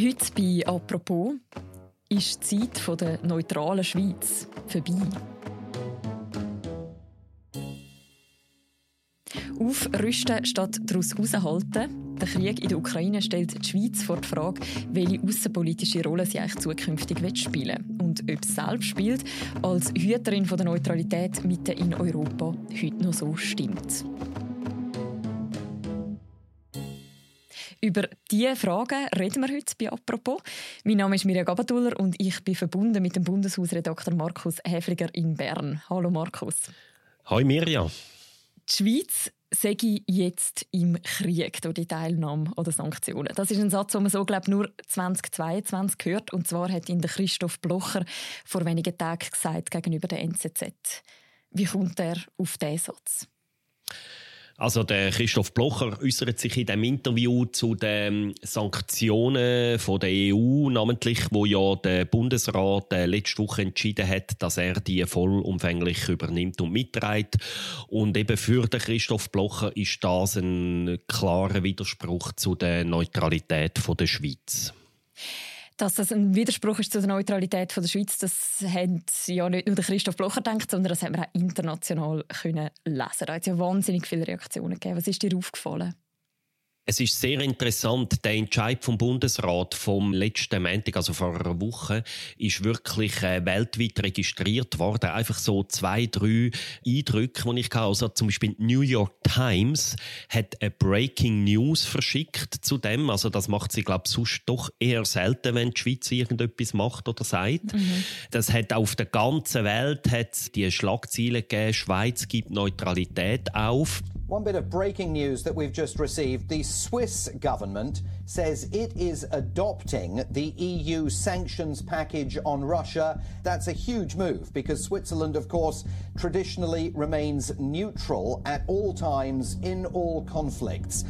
Heute bei «Apropos» ist die Zeit der neutralen Schweiz vorbei. Aufrüsten statt daraus heraushalten. Der Krieg in der Ukraine stellt die Schweiz vor die Frage, welche außenpolitische Rolle sie eigentlich zukünftig spielen will und ob sie selbst spielt, als Hüterin der Neutralität mitten in Europa heute noch so stimmt. Über diese Fragen reden wir heute bei «Apropos». Mein Name ist Mirja Gabatuller und ich bin verbunden mit dem Bundeshausredakteur Markus Häfliger in Bern. Hallo Markus. Hallo Mirja. Die Schweiz sage jetzt im Krieg durch die Teilnahme oder Sanktionen. Das ist ein Satz, den man so glaube nur 2022 hört. Und zwar hat ihn Christoph Blocher vor wenigen Tagen gesagt gegenüber der NZZ. Wie kommt er auf diesen Satz? Also der Christoph Blocher äußert sich in dem Interview zu den Sanktionen von der EU, namentlich, wo ja der Bundesrat äh, letzte Woche entschieden hat, dass er die vollumfänglich übernimmt und mitträgt. Und eben für den Christoph Blocher ist das ein klarer Widerspruch zu der Neutralität von der Schweiz. Dass das ein Widerspruch ist zu der Neutralität von der Schweiz, das hat ja nicht nur Christoph Blocher gedacht, sondern das haben wir auch international können lesen. Da hat es ja wahnsinnig viele Reaktionen gegeben. Was ist dir aufgefallen? Es ist sehr interessant, der Entscheid vom Bundesrat vom letzten Montag, also vor einer Woche, ist wirklich äh, weltweit registriert worden. Einfach so zwei, drei Eindrücke, die ich hatte. Also zum Beispiel New York Times hat eine Breaking News verschickt zu dem. Also das macht sie, glaube ich, sonst doch eher selten, wenn die Schweiz irgendetwas macht oder sagt. Mhm. Das hat auf der ganzen Welt hat die Schlagziele gegeben, Schweiz gibt Neutralität auf. One bit of breaking news that we've just received. The Swiss government says it is adopting the EU sanctions package on Russia. That's a huge move because Switzerland, of course, traditionally remains neutral at all times in all conflicts.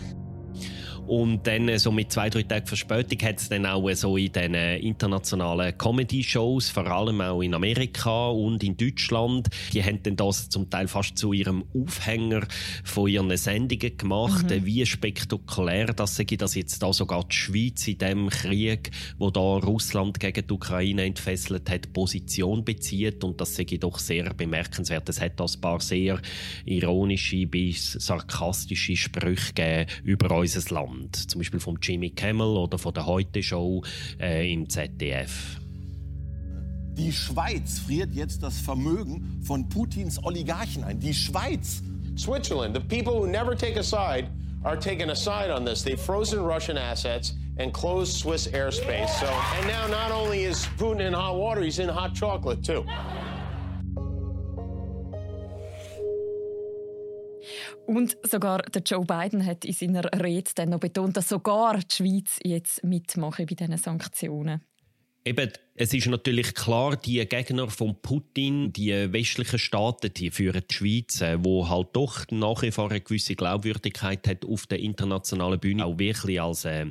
Und dann, äh, so mit zwei, drei Tagen Verspätung, hat es dann auch äh, so in den äh, internationalen Comedy-Shows, vor allem auch in Amerika und in Deutschland, die haben dann das zum Teil fast zu ihrem Aufhänger von ihren Sendungen gemacht, mhm. wie spektakulär das sei, dass jetzt da sogar die Schweiz in dem Krieg, wo da Russland gegen die Ukraine entfesselt hat, Position bezieht und das sei doch sehr bemerkenswert. Es hat da ein paar sehr ironische bis sarkastische Sprüche gegeben über unser Land. Land, zum Beispiel von Jimmy Kimmel oder von der Heute Show äh, im ZDF. Die Schweiz friert jetzt das Vermögen von Putins Oligarchen ein. Die Schweiz. Switzerland, the people who never take a side are taking a side on this. They've frozen Russian assets and closed Swiss airspace. So, and now not only is Putin in hot water, he's in hot chocolate too. Und sogar der Joe Biden hat in seiner Rede dann noch betont, dass sogar die Schweiz jetzt mitmache bei diesen Sanktionen. Eben, es ist natürlich klar, die Gegner von Putin, die westlichen Staaten, die führen die Schweiz, äh, wo halt doch nach wie vor eine gewisse Glaubwürdigkeit hat auf der internationalen Bühne, auch wirklich als äh,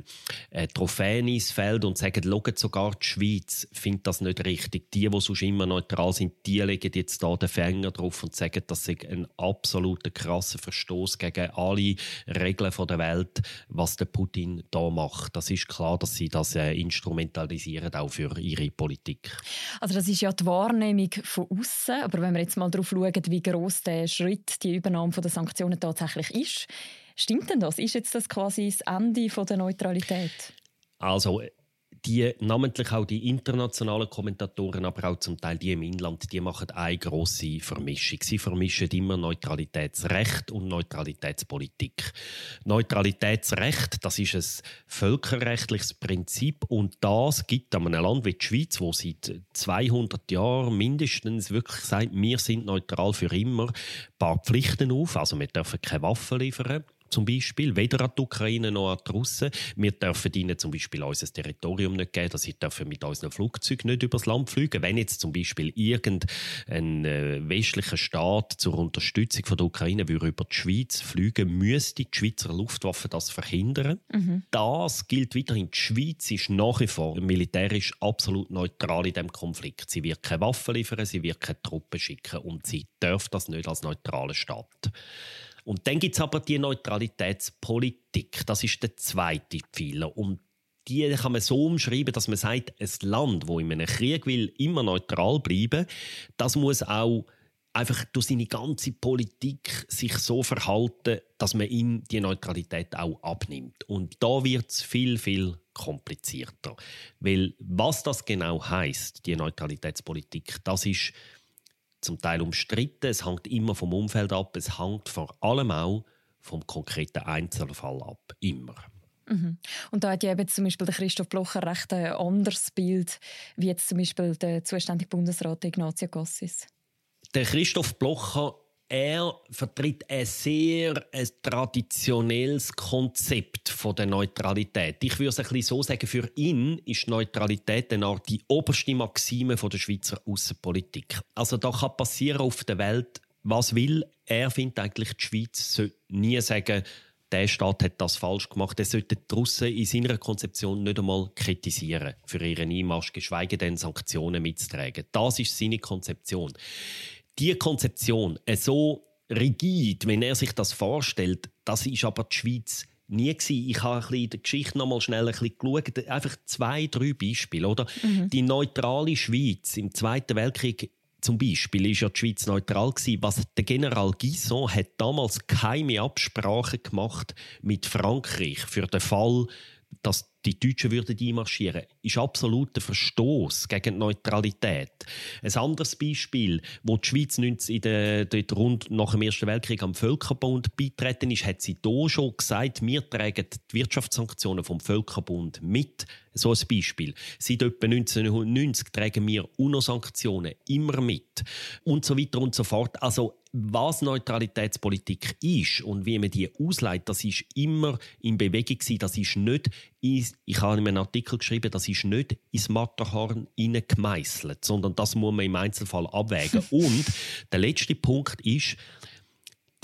äh, Trophäe ins Feld und sagen, schaut, sogar die Schweiz findet das nicht richtig. Die, die sonst immer neutral sind, die legen jetzt da den Fänger drauf und sagen, das ist ein absoluter krasser Verstoß gegen alle Regeln der Welt, was der Putin da macht. Das ist klar, dass sie das äh, instrumentalisieren auch für ihre Politik. Also das ist ja die Wahrnehmung von außen, aber wenn wir jetzt mal darauf schauen, wie groß der Schritt die Übernahme der Sanktionen tatsächlich ist, stimmt denn das? Ist jetzt das quasi das Ende der Neutralität? Also die, namentlich auch die internationalen Kommentatoren, aber auch zum Teil die im Inland, die machen eine grosse Vermischung. Sie vermischen immer Neutralitätsrecht und Neutralitätspolitik. Neutralitätsrecht, das ist ein völkerrechtliches Prinzip und das gibt einem Land wie die Schweiz, wo seit 200 Jahren mindestens wirklich sagt, wir sind neutral für immer, ein paar Pflichten auf. Also wir dürfen keine Waffen liefern zum Beispiel, weder an die Ukraine noch an die Russen. Wir dürfen ihnen zum Beispiel unser Territorium nicht geben, dass sie dürfen mit unseren Flugzeugen nicht übers Land fliegen. Wenn jetzt zum Beispiel irgendein äh, westlicher Staat zur Unterstützung von der Ukraine würde über die Schweiz fliegen, müsste die Schweizer Luftwaffe das verhindern. Mhm. Das gilt weiterhin. Die Schweiz ist nach wie vor militärisch absolut neutral in dem Konflikt. Sie wird keine Waffen liefern, sie wird keine Truppen schicken und sie darf das nicht als neutraler Staat. Und dann gibt es aber die Neutralitätspolitik. Das ist der zweite Pfeiler. Und die kann man so umschreiben, dass man sagt, ein Land, wo in einem Krieg will, immer neutral bleiben, das muss auch einfach durch seine ganze Politik sich so verhalten, dass man ihm die Neutralität auch abnimmt. Und da wird es viel, viel komplizierter. Weil was das genau heißt, die Neutralitätspolitik, das ist zum Teil umstritten. Es hängt immer vom Umfeld ab. Es hängt vor allem auch vom konkreten Einzelfall ab. Immer. Mhm. Und da hat ja eben zum Beispiel der Christoph Blocher recht ein anderes Bild, wie jetzt zum Beispiel der zuständige Bundesrat Ignazio Cassis. Der Christoph Blocher er vertritt ein sehr ein traditionelles Konzept von der Neutralität. Ich würde es ein bisschen so sagen, für ihn ist Neutralität eine Art die oberste Maxime von der Schweizer Außenpolitik. Also da kann passieren auf der Welt, was will. Er findet eigentlich, die Schweiz sollte nie sagen, der Staat hat das falsch gemacht. Er sollte die Russen in seiner Konzeption nicht einmal kritisieren für ihren Einmarsch, geschweige denn Sanktionen mitzutragen. Das ist seine Konzeption die Konzeption äh, so rigid, wenn er sich das vorstellt, das ist aber die Schweiz nie gewesen. Ich habe ein bisschen die Geschichte noch mal schnell ein bisschen geschaut. Einfach zwei, drei Beispiele. Oder? Mhm. Die neutrale Schweiz im Zweiten Weltkrieg zum Beispiel ist ja die Schweiz neutral gewesen. Was der General Guison hat damals keine Absprache gemacht mit Frankreich für den Fall, dass die Deutschen würden einmarschieren, ist absoluter Verstoß gegen die Neutralität. Ein anderes Beispiel, wo die Schweiz in der, dort rund nach dem Ersten Weltkrieg am Völkerbund beitreten ist, hat sie da schon gesagt, wir tragen die Wirtschaftssanktionen vom Völkerbund mit. So ein Beispiel. Seit etwa 1990 tragen wir UNO-Sanktionen immer mit. Und so weiter und so fort. Also was Neutralitätspolitik ist und wie man die ausleitet, das ist immer in Bewegung gewesen. Das ist nicht, ich habe in einem Artikel geschrieben, das ist nicht ins Matterhorn gemeißelt, sondern das muss man im Einzelfall abwägen. und der letzte Punkt ist,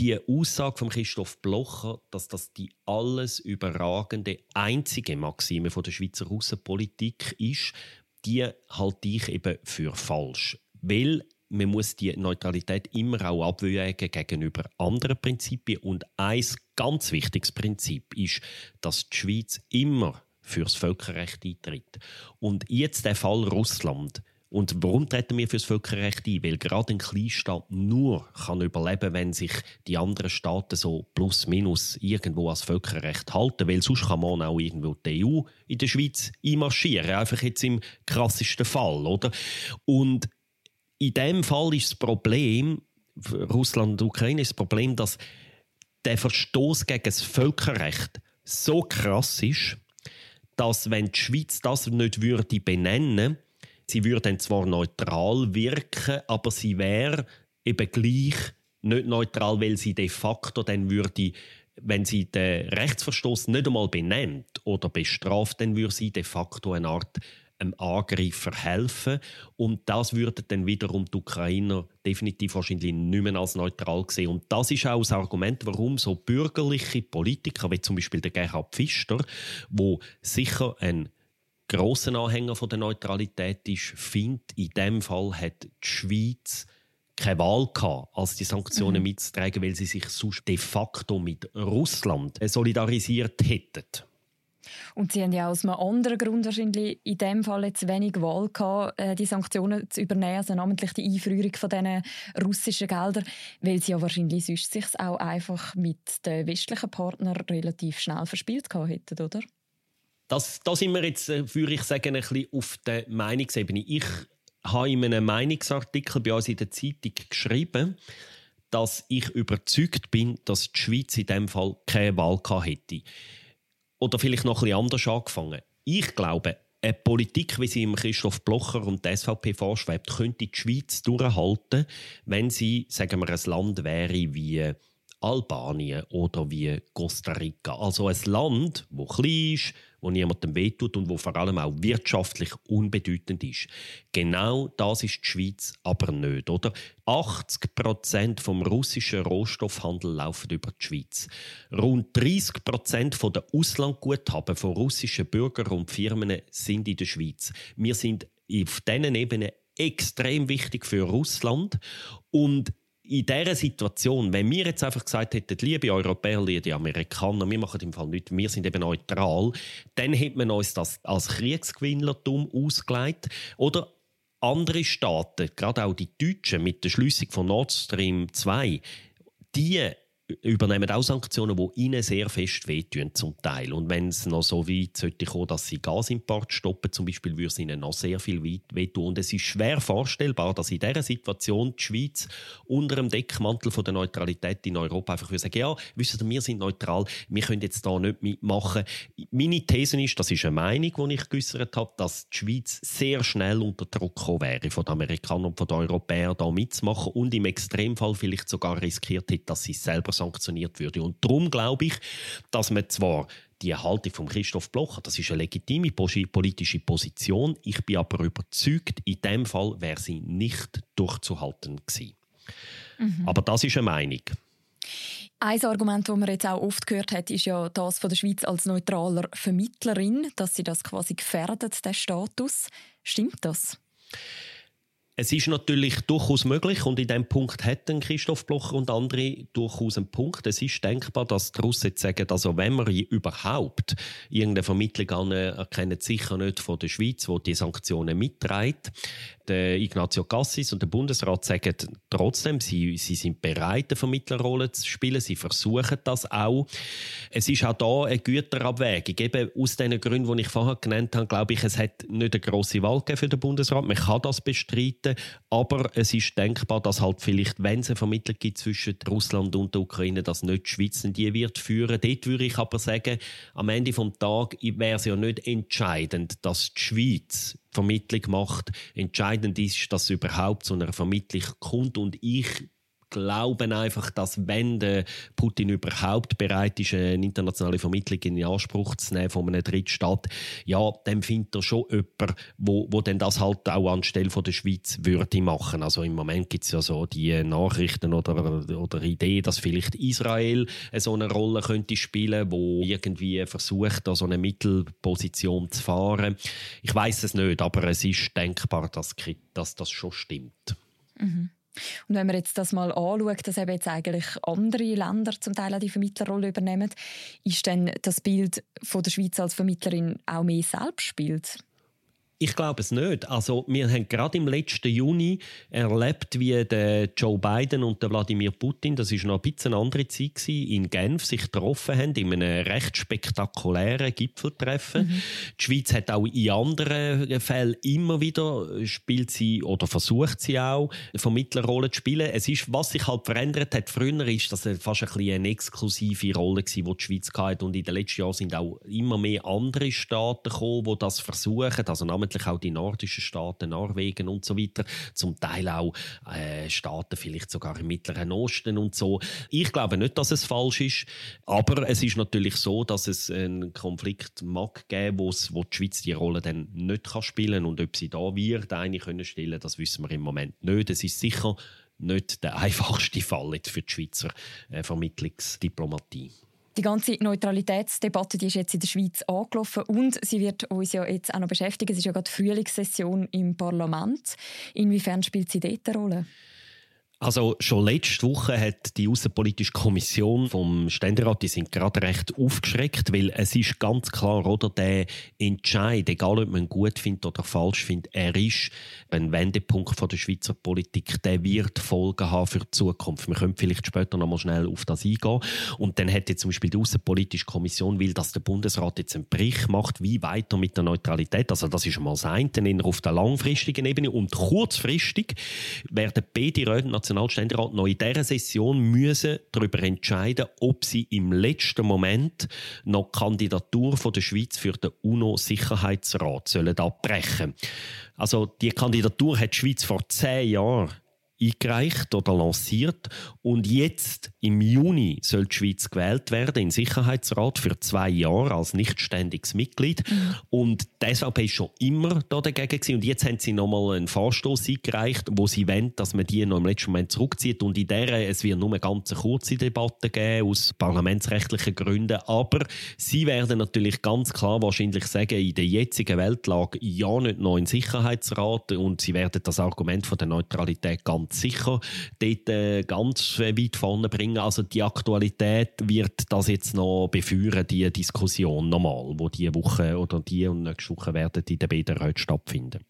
die Aussage von Christoph Blocher, dass das die alles überragende einzige Maxime von der Schweizer Außenpolitik ist, die halte ich eben für falsch. Weil man muss die Neutralität immer auch abwägen gegenüber anderen Prinzipien. Und ein ganz wichtiges Prinzip ist, dass die Schweiz immer fürs Völkerrecht eintritt. Und jetzt der Fall Russland. Und warum treten wir fürs Völkerrecht ein? Weil gerade ein Kleinstaat nur kann überleben, wenn sich die anderen Staaten so plus minus irgendwo als Völkerrecht halten. Weil sonst kann man auch irgendwo die EU in der Schweiz einmarschieren. Einfach jetzt im krassesten Fall, oder? Und in dem Fall ist das Problem, Russland und Ukraine ist das Problem, dass der Verstoß gegen das Völkerrecht so krass ist, dass wenn die Schweiz das nicht würde benennen, sie würde zwar neutral wirken, aber sie wäre eben gleich nicht neutral, weil sie de facto dann würde wenn sie den Rechtsverstoß nicht einmal benennt oder bestraft, dann würde sie de facto eine Art einem Angreifer helfen. Und das würden dann wiederum die Ukrainer definitiv wahrscheinlich nicht mehr als neutral sehen. Und das ist auch das Argument, warum so bürgerliche Politiker, wie zum Beispiel der Gerhard Pfister, wo sicher ein großer Anhänger von der Neutralität ist, findet, in dem Fall hat die Schweiz keine Wahl gehabt, als die Sanktionen mhm. mitzutragen, weil sie sich sonst de facto mit Russland solidarisiert hätten. Und Sie haben ja aus einem anderen Grund wahrscheinlich in dem Fall jetzt wenig Wahl gehabt, äh, die Sanktionen zu übernehmen, also namentlich die Einführung von diesen russischen Geldern, weil Sie ja wahrscheinlich sonst sich auch einfach mit den westlichen Partnern relativ schnell verspielt gehabt hätten, oder? Das, da sind wir jetzt, äh, würde ich sagen, ein bisschen auf der Meinungsebene. Ich habe in einem Meinungsartikel bei uns in der Zeitung geschrieben, dass ich überzeugt bin, dass die Schweiz in dem Fall keine Wahl gehabt hätte oder vielleicht noch bisschen anders angefangen. Ich glaube, eine Politik, wie sie im Christoph Blocher und der SVP vorschwebt, könnte die Schweiz durchhalten, wenn sie, sagen wir, ein Land wäre wie Albanien oder wie Costa Rica. Also ein Land, wo klein ist, wo niemandem wehtut und wo vor allem auch wirtschaftlich unbedeutend ist. Genau das ist die Schweiz aber nicht, oder? 80 Prozent vom russischen Rohstoffhandel laufen über die Schweiz. Rund 30 Prozent von der Auslandguthaben von russischen Bürgern und Firmen sind in der Schweiz. Wir sind auf diesen Ebenen extrem wichtig für Russland und in dieser Situation, wenn wir jetzt einfach gesagt hätten, liebe Europäer, liebe Amerikaner, wir machen im Fall nichts, wir sind eben neutral, dann hätte man uns das als Kriegsgewinnlertum ausgelegt. Oder andere Staaten, gerade auch die Deutschen mit der Schließung von Nord Stream 2, die übernehmen auch Sanktionen, die ihnen sehr fest wehtun zum Teil. Und wenn es noch so weit sollte kommen, dass sie Gasimport stoppen, zum Beispiel, würde es ihnen noch sehr viel wehtun. Und es ist schwer vorstellbar, dass in dieser Situation die Schweiz unter dem Deckmantel von der Neutralität in Europa einfach würde sagen, ja, wisst ihr, wir sind neutral, wir können jetzt da nicht mitmachen. Meine These ist, das ist eine Meinung, die ich geäußert habe, dass die Schweiz sehr schnell unter Druck gekommen wäre von den Amerikanern und von den Europäern da mitzumachen und im Extremfall vielleicht sogar riskiert hätte, dass sie selber sanktioniert würde. Und darum glaube ich, dass man zwar die Haltung von Christoph Blocher, das ist eine legitime politische Position. Ich bin aber überzeugt, in dem Fall wäre sie nicht durchzuhalten gewesen. Mhm. Aber das ist eine Meinung. Ein Argument, das man jetzt auch oft gehört hat, ist ja das von der Schweiz als neutraler Vermittlerin, dass sie das quasi gefährdet, der Status. Stimmt das? Es ist natürlich durchaus möglich und in diesem Punkt hätten Christoph Blocher und andere durchaus einen Punkt. Es ist denkbar, dass die Russen jetzt sagen, also wenn wir überhaupt irgendeine Vermittlung anerkennen, sicher nicht von der Schweiz, wo die Sanktionen mitträgt. Der Ignazio Cassis und der Bundesrat sagen trotzdem, sie, sie sind bereit, eine Vermittlerrolle zu spielen. Sie versuchen das auch. Es ist auch da eine Güterabwägung. Eben aus den Gründen, die ich vorher genannt habe, glaube ich, es hat nicht eine grosse Wahl für den Bundesrat. Man kann das bestreiten Seite. Aber es ist denkbar, dass halt vielleicht, wenn es eine Vermittlung gibt zwischen Russland und der Ukraine, dass nicht die Schweiz die wird führen. Dort würde ich aber sagen, am Ende des Tages wäre es ja nicht entscheidend, dass die Schweiz Vermittlung macht. Entscheidend ist, dass es überhaupt zu einer Vermittlung kommt. Und ich glauben einfach, dass wenn der Putin überhaupt bereit ist, eine internationale Vermittlung in Anspruch zu nehmen von einem Drittstaat, ja, dann findet er schon jemanden, wo, wo dann das halt auch anstelle von der Schweiz würde machen. Also im Moment gibt es ja so die Nachrichten oder, oder Idee, dass vielleicht Israel so eine Rolle könnte spielen, wo irgendwie versucht, da so eine Mittelposition zu fahren. Ich weiß es nicht, aber es ist denkbar, dass, dass das schon stimmt. Mhm. Und wenn man jetzt das mal anschaut, dass eben jetzt eigentlich andere Länder zum Teil auch die Vermittlerrolle übernehmen, ist dann das Bild von der Schweiz als Vermittlerin auch mehr Selbstbild? Ich glaube es nicht. Also wir haben gerade im letzten Juni erlebt, wie der Joe Biden und der Wladimir Putin, das ist noch ein bisschen eine andere Zeit gewesen, in Genf sich getroffen haben in einem recht spektakulären Gipfeltreffen. Mhm. Die Schweiz hat auch in anderen Fällen immer wieder spielt sie oder versucht sie auch Vermittlerrolle zu spielen. Es ist, was sich halt verändert hat früher, ist, dass es fast ein bisschen eine exklusive Rolle war, die die Schweiz hatte und in den letzten Jahren sind auch immer mehr andere Staaten gekommen, die das versuchen. Also namentlich auch die nordischen Staaten, Norwegen und so weiter, zum Teil auch äh, Staaten vielleicht sogar im Mittleren Osten und so. Ich glaube nicht, dass es falsch ist, aber es ist natürlich so, dass es einen Konflikt mag geben, wo die Schweiz die Rolle dann nicht kann spielen und ob sie da wird eine können stellen, das wissen wir im Moment nicht. Es ist sicher nicht der einfachste Fall für die Schweizer äh, Vermittlungsdiplomatie. Die ganze Neutralitätsdebatte die ist jetzt in der Schweiz angelaufen und sie wird uns ja jetzt auch noch beschäftigen. Es ist ja gerade Frühlingssession im Parlament. Inwiefern spielt sie dort eine Rolle? Also schon letzte Woche hat die Außenpolitische Kommission vom Ständerat, die sind gerade recht aufgeschreckt, weil es ist ganz klar, oder der Entscheid, egal ob man ihn gut findet oder falsch findet, er ist ein Wendepunkt von der Schweizer Politik, der wird Folgen haben für die Zukunft. Wir können vielleicht später noch mal schnell auf das eingehen. Und dann jetzt zum Beispiel die Außenpolitische Kommission will, dass der Bundesrat jetzt einen Bericht macht, wie weiter mit der Neutralität. Also das ist mal das eine, auf der langfristigen Ebene und kurzfristig werden beide Räte Nationalständerat noch in dieser Session müssen darüber entscheiden, ob sie im letzten Moment noch die Kandidatur von der Schweiz für den UNO-Sicherheitsrat sollen abbrechen. Also die Kandidatur hat die Schweiz vor zehn Jahren eingereicht oder lanciert. Und jetzt, im Juni, soll die Schweiz gewählt werden im Sicherheitsrat für zwei Jahre als nichtständiges Mitglied. Mhm. Und die SVP war schon immer da dagegen. Gewesen. Und jetzt haben sie nochmal einen Vorstoß eingereicht, wo sie wollen, dass man die noch im letzten Moment zurückzieht. Und in der es wird nur eine ganz kurze Debatte geben, aus parlamentsrechtlichen Gründen. Aber sie werden natürlich ganz klar wahrscheinlich sagen, in der jetzigen Weltlage ja nicht noch in Sicherheitsrat. Und sie werden das Argument von der Neutralität ganz sicher dort äh, ganz weit vorne bringen. Also die Aktualität wird das jetzt noch beführen, die Diskussion nochmal, wo die Woche oder die und nächste Woche werden in der BDR stattfinden.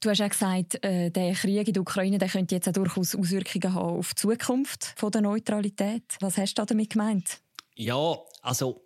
Du hast ja gesagt, äh, der Krieg in der Ukraine der könnte jetzt auch durchaus Auswirkungen haben auf die Zukunft von der Neutralität. Was hast du damit gemeint? Ja, also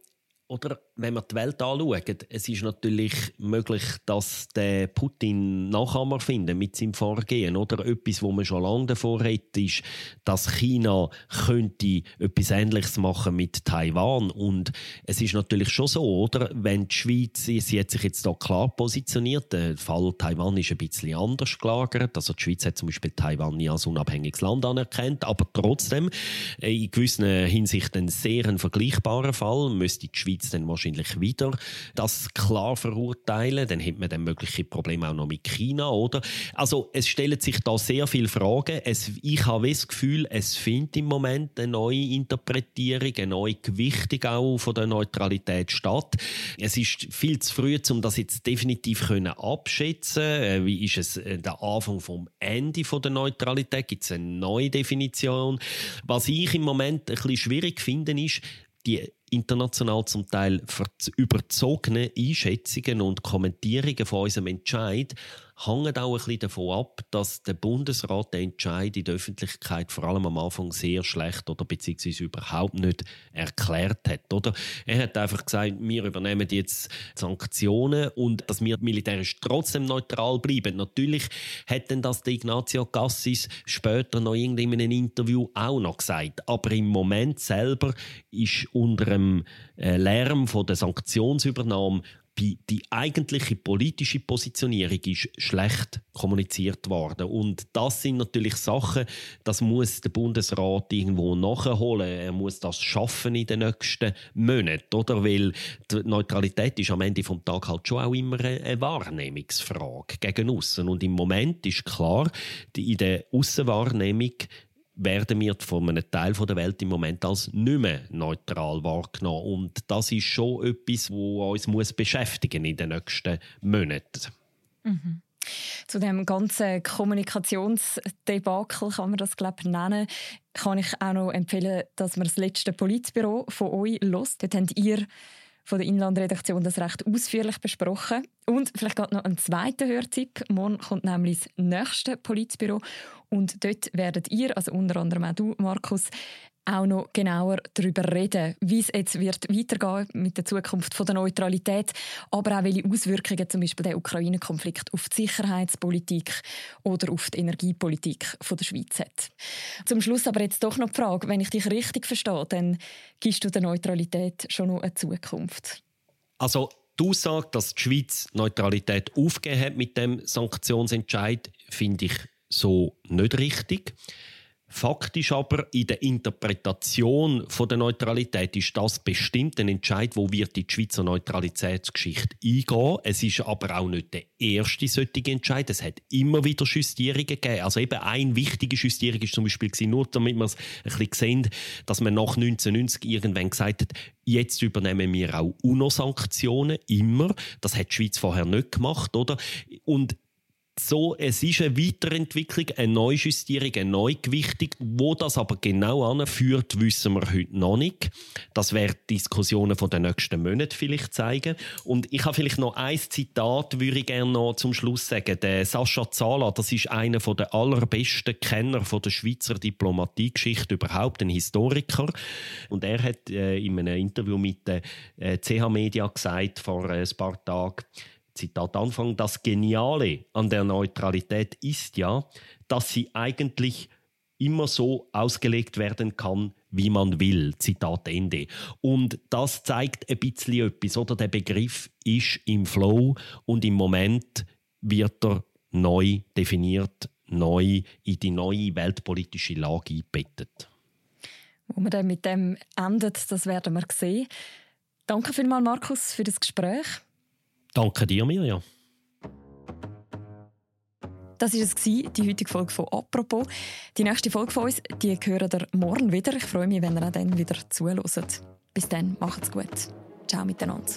oder wenn wir die Welt anschauen, es ist natürlich möglich, dass der Putin Nachahmer finden mit seinem Vorgehen. Oder etwas, wo man schon lange davor hat, ist, dass China könnte etwas Ähnliches machen mit Taiwan. Und es ist natürlich schon so, oder? Wenn die Schweiz, sie hat sich jetzt da klar positioniert, der Fall Taiwan ist ein bisschen anders gelagert. Also die Schweiz hat zum Beispiel Taiwan nie als unabhängiges Land anerkannt, aber trotzdem in gewissen Hinsichten ein sehr vergleichbarer Fall müsste die Schweiz dann wahrscheinlich wahrscheinlich wieder das klar verurteilen. Dann hätte man dann mögliche Probleme auch noch mit China, oder? Also es stellen sich da sehr viele Fragen. Es, ich habe das Gefühl, es findet im Moment eine neue Interpretierung, eine neue Gewichtung auch von der Neutralität statt. Es ist viel zu früh, um das jetzt definitiv können abschätzen. Äh, wie ist es äh, der Anfang vom Ende von der Neutralität? Gibt es eine neue Definition? Was ich im Moment ein bisschen schwierig finde, ist die international zum Teil überzogene Einschätzungen und Kommentierungen von unserem Entscheid hängt auch ein bisschen davon ab, dass der Bundesrat den Entscheid in der Öffentlichkeit vor allem am Anfang sehr schlecht oder beziehungsweise überhaupt nicht erklärt hat. Oder? Er hat einfach gesagt, wir übernehmen jetzt Sanktionen und dass wir militärisch trotzdem neutral bleiben. Natürlich hat denn das der Ignazio Cassis später noch in einem Interview auch noch gesagt. Aber im Moment selber ist unter dem äh, Lärm von der Sanktionsübernahme die eigentliche politische Positionierung ist schlecht kommuniziert worden. Und das sind natürlich Sachen, das muss der Bundesrat irgendwo nachholen. Er muss das schaffen in den nächsten Monaten, oder? Weil die Neutralität ist am Ende vom Tag halt schon auch immer eine Wahrnehmungsfrage gegen außen. Und im Moment ist klar, in der Außenwahrnehmung werden wir von einem Teil der Welt im Moment als nicht mehr neutral wahrgenommen. Und das ist schon etwas, was uns beschäftigen in den nächsten Monaten. Mhm. Zu dem ganzen Kommunikationsdebakel kann man das glaube ich nennen, kann ich auch noch empfehlen, dass man das letzte Politbüro von euch lost. Dort habt ihr von der Inlandredaktion das recht ausführlich besprochen. Und vielleicht gerade noch ein zweiter Hörtipp. Morgen kommt nämlich das nächste Politbüro und dort werdet ihr, also unter anderem auch du, Markus, auch noch genauer darüber reden, wie es jetzt wird weitergehen mit der Zukunft von der Neutralität, aber auch welche Auswirkungen zum Beispiel der Ukraine-Konflikt auf die Sicherheitspolitik oder auf die Energiepolitik von der Schweiz hat. Zum Schluss aber jetzt doch noch die Frage, wenn ich dich richtig verstehe, dann gibst du der Neutralität schon noch eine Zukunft? Also die Aussage, dass die Schweiz Neutralität aufgegeben hat mit dem Sanktionsentscheid, finde ich so nicht richtig. Faktisch aber in der Interpretation von der Neutralität ist das bestimmt ein Entscheid, wo wird die Schweizer Neutralitätsgeschichte eingehen. Es ist aber auch nicht der erste solche Entscheid. Es hat immer wieder Justierungen gegeben. Also eben eine wichtige Justierung ist zum Beispiel nur, damit wir es ein bisschen sehen, dass man nach 1990 irgendwann gesagt hat, jetzt übernehmen wir auch UNO-Sanktionen immer. Das hat die Schweiz vorher nicht gemacht, oder? Und so, es ist eine Weiterentwicklung, eine Neujustierung, eine Neugewichtung. Wo das aber genau anführt, wissen wir heute noch nicht. Das werden Diskussionen von den nächsten Monaten vielleicht zeigen. Und ich habe vielleicht noch ein Zitat, würde ich gerne noch zum Schluss sagen. Der Sascha Zala, das ist einer der allerbesten Kenner der Schweizer Diplomatiegeschichte überhaupt, ein Historiker. Und er hat äh, in einem Interview mit der äh, CH Media gesagt vor äh, ein paar Tagen, Zitat Anfang, das Geniale an der Neutralität ist ja, dass sie eigentlich immer so ausgelegt werden kann, wie man will. Zitat Ende. Und das zeigt ein bisschen etwas, oder? Der Begriff ist im Flow und im Moment wird er neu definiert, neu in die neue weltpolitische Lage eingebettet. Wo man dann mit dem endet, das werden wir sehen. Danke vielmals, Markus, für das Gespräch. Danke dir, Mirja. Das war es, die heutige Folge von «Apropos». Die nächste Folge von uns, die hören ihr morgen wieder. Ich freue mich, wenn ihr dann wieder zuhört. Bis dann, macht's gut. Ciao miteinander.